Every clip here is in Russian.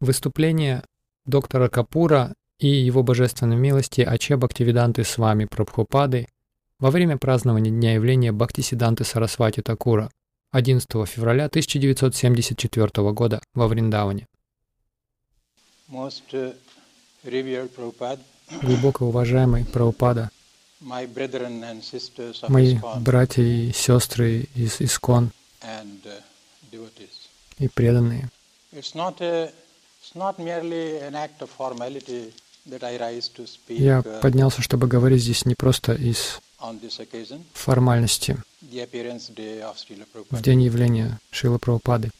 Выступление доктора Капура и его божественной милости Аче Бхактивиданты с вами Прабхупады во время празднования Дня явления Бхактисиданты Сарасвати Такура 11 февраля 1974 года во Вриндаване. Most uh, Prabhupada, Глубоко уважаемый Прабхупада, мои братья и сестры из Искон devotees. и преданные. It's not a, Я uh, поднялся, чтобы говорить здесь не просто из формальности в день явления Шилы Прабхупады.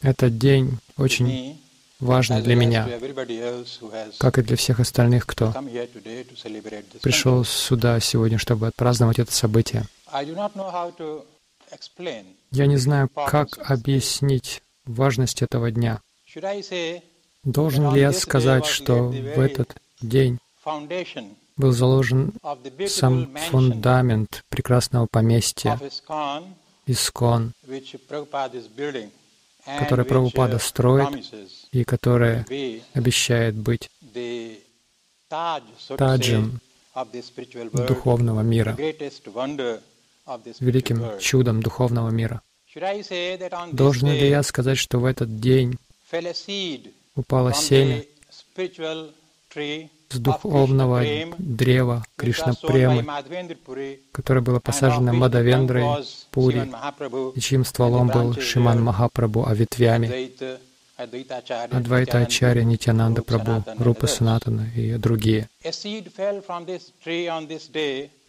Этот день очень важный для меня, как и для всех остальных, кто пришел сюда сегодня, чтобы отпраздновать это событие. Я не знаю, как объяснить важность этого дня. Должен ли я сказать, что в этот день был заложен сам фундамент прекрасного поместья Искон, которое Прабхупада uh, строит и которое обещает быть таджем духовного мира, великим чудом духовного мира. Должен ли я сказать, что в этот день упало семя с духовного древа which was Кришна sown by Премы, Madhavendra Puri, которое было посажено Мадавендрой Пури, и чьим стволом был Шиман Махапрабху, а ветвями Адвайта Ачарья, Нитянанда Прабху, Рупа. Санатана и другие.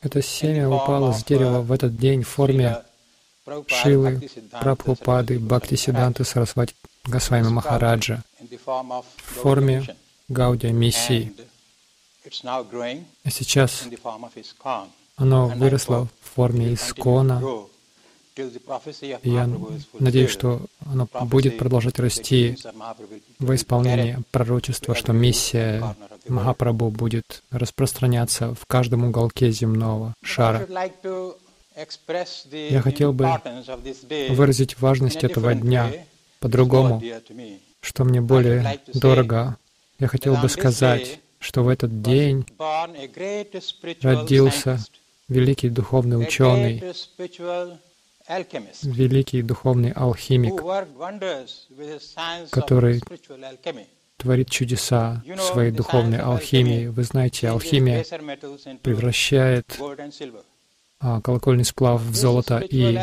Это семя упало с дерева в этот день в форме Bhaktisiddhanta Прабхупады, Бхактисиданты Сарасвати Госвами Махараджа в форме. Гаудия Миссии. А сейчас оно выросло в форме Искона, и я надеюсь, что оно будет продолжать расти во исполнение carried пророчества, что миссия Махапрабху будет распространяться в каждом уголке земного шара. Я хотел бы Выразить важность этого дня по-другому, что мне более дорого. Я хотел бы сказать, что в этот день родился великий духовный ученый, великий духовный алхимик, который творит чудеса в своей духовной алхимии. Вы знаете, алхимия превращает колокольный сплав в золото и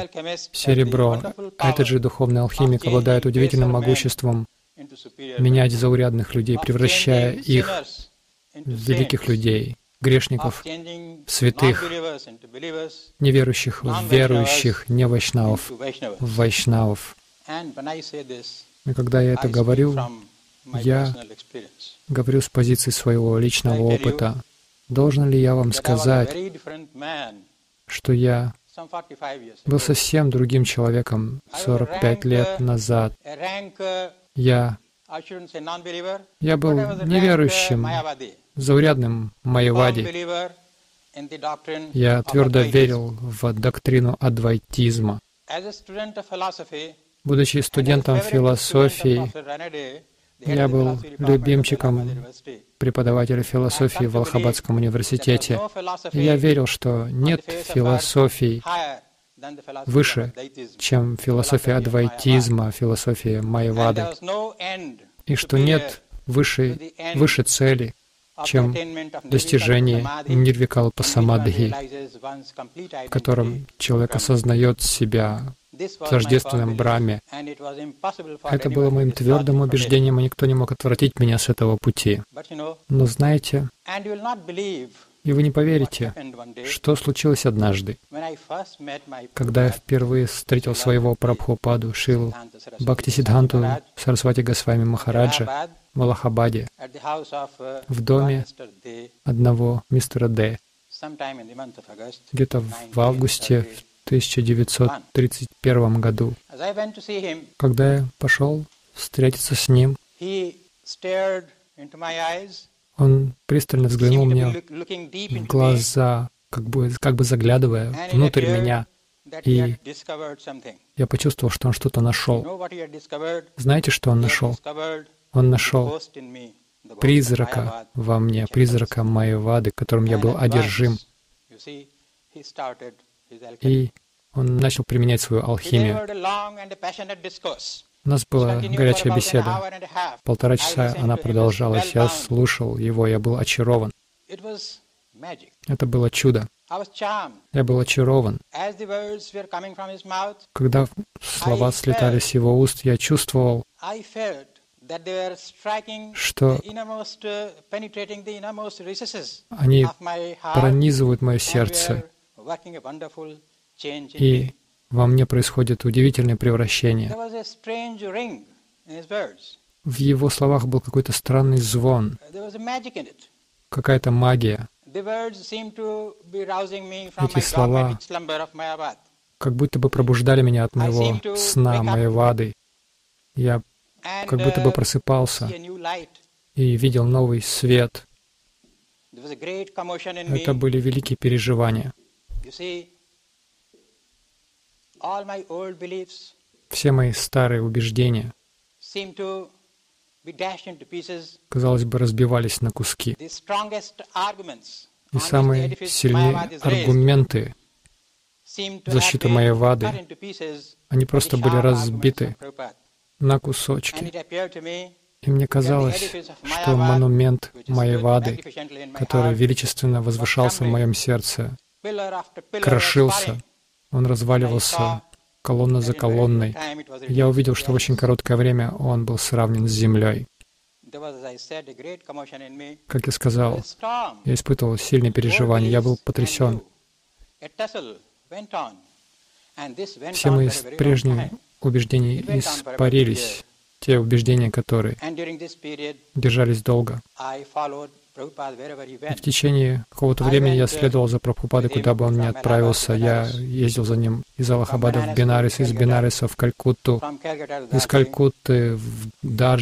серебро. Этот же духовный алхимик обладает удивительным могуществом менять заурядных людей, превращая их в великих людей, грешников, святых, неверующих в верующих, не вайшнавов, в вайшнавов. И когда я это говорю, я говорю с позиции своего личного опыта. Должен ли я вам сказать, что я some 45 years был совсем другим человеком 45 лет назад? Я, я был неверующим, заурядным майявади. doctrine Я твердо верил в доктрину адвайтизма. Будучи студентом философии, я был любимчиком преподавателя философии в Алхабадском университете. Я верил, что нет философий выше, чем философия адвайтизма, философия Майявады, и что нет выше, выше цели, чем достижение нирвикалпа самадхи, в котором человек осознает себя в тождественном Браме. Это было моим твердым убеждением, и никто не мог отвратить меня с этого пути. Но знаете, и вы не поверите, что случилось однажды, когда я впервые встретил своего Прабхупаду Шилу Бхактисидханту Сарасвати Госвами Махараджа в Аллахабаде, в доме одного мистера Д. Где-то в августе 1931 году. Когда я пошел встретиться с ним, он пристально взглянул мне в глаза, как бы, как бы заглядывая внутрь меня. И я почувствовал, что он что-то нашел. Знаете, что он нашел? Он нашел призрака во мне, призрака моей вады, которым я был одержим. И он начал применять свою алхимию. У нас была горячая беседа. Полтора часа она продолжалась. Я слушал его, я был очарован. Это было чудо. Я был очарован. Когда слова слетали с его уст, я чувствовал, что uh, они пронизывают мое сердце, и во мне происходит удивительное превращение. В его словах был какой-то странный звон, какая-то магия, Эти слова как будто бы пробуждали меня от моего сна, моей вады. Я как будто бы uh, просыпался и видел новый свет. Это были великие переживания. You see, all my old beliefs Все мои старые убеждения, казалось бы, разбивались на куски. И самые сильные аргументы, been моей вады, они просто были разбиты на кусочки. И мне казалось, что монумент моей вады, который величественно возвышался в моем сердце, крошился, он разваливался колонна за колонной. Я увидел, что в очень короткое время он был сравнен с землей. Как я сказал, я испытывал сильные переживания, я был потрясен. Все мои прежние убеждения испарились, те убеждения, которые держались долго. И в течение какого-то времени я следовал за Прабхупадой, куда бы он ни отправился. Я ездил за ним из Аллахабада в Бенарис, из Бенариса в Калькутту, из Калькутты в to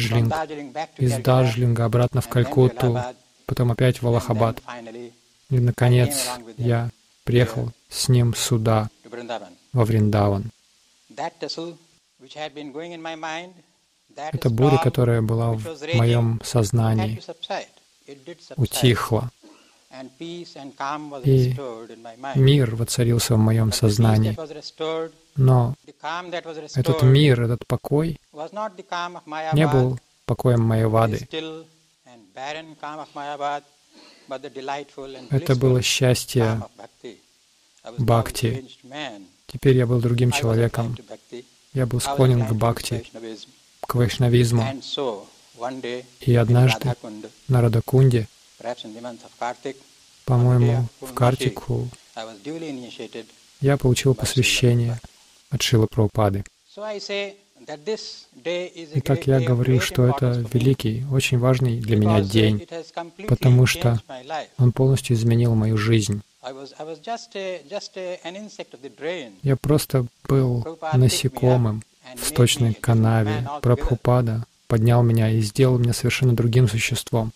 из Calcutta, Дарджилинга обратно в Калькутту, потом опять в Аллахабад. И, наконец, я приехал с ним сюда, во Вриндаван. Эта буря, которая была в моем сознании, was И. Мир воцарился в моем сознании. Но этот мир, этот покой не был покоем моей the вады. still and barren calm of Mayavad, but the delightful and Это было счастье Бхакти. Теперь я был другим человеком. Я был склонен к бхакти, к вайшнавизму. И однажды на Радакунде, по-моему, в Картику, я получил посвящение от Шилы Прабхупады. Итак, я говорю, что это великий, очень важный для меня because день. потому что. Он полностью изменил мою жизнь. Я просто был насекомым в сточной канаве. Прабхупада поднял меня и сделал меня совершенно другим существом.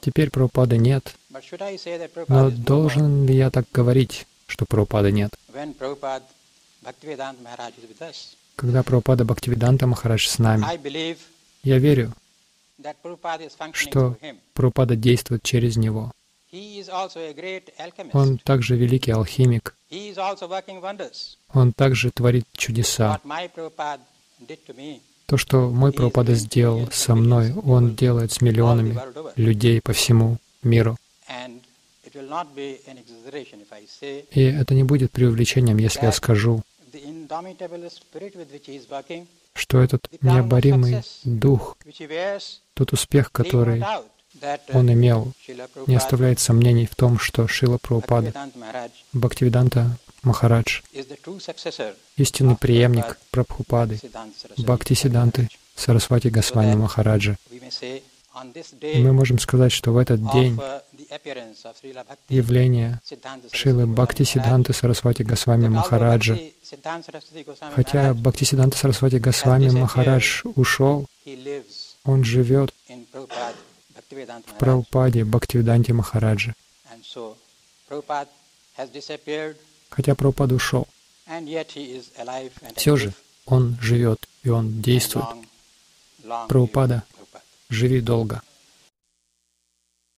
Теперь Прабхупады нет. Но должен ли я так говорить, что Прабхупады нет? Когда Прабхупада Бхактивиданта Махарадж с нами, я верю, что. Прабхупада действует через него. Он также великий алхимик. Он также творит чудеса. То, что мой Прабхупада сделал со мной, он делает с миллионами людей по всему миру. И это не будет преувеличением, если я скажу, что этот необоримый дух, тот успех, который он имел, не оставляет сомнений в том, что Шила Прабхупада, Бхактивиданта Махарадж, истинный преемник Прабхупады, Бхакти Сиданты, Сарасвати Госвами Махараджа. Мы можем сказать, что в этот день явление Шилы Бхакти Сиданты Сарасвати although Махараджа, хотя Бхакти Сиданта Сарасвати Госвами Махарадж ушел, он живет в. Прабхупаде Бхактивиданте Махараджа. Хотя Прабхупада ушел. Все же он живет и он действует. Прабхупада, Prabhupada. живи долго.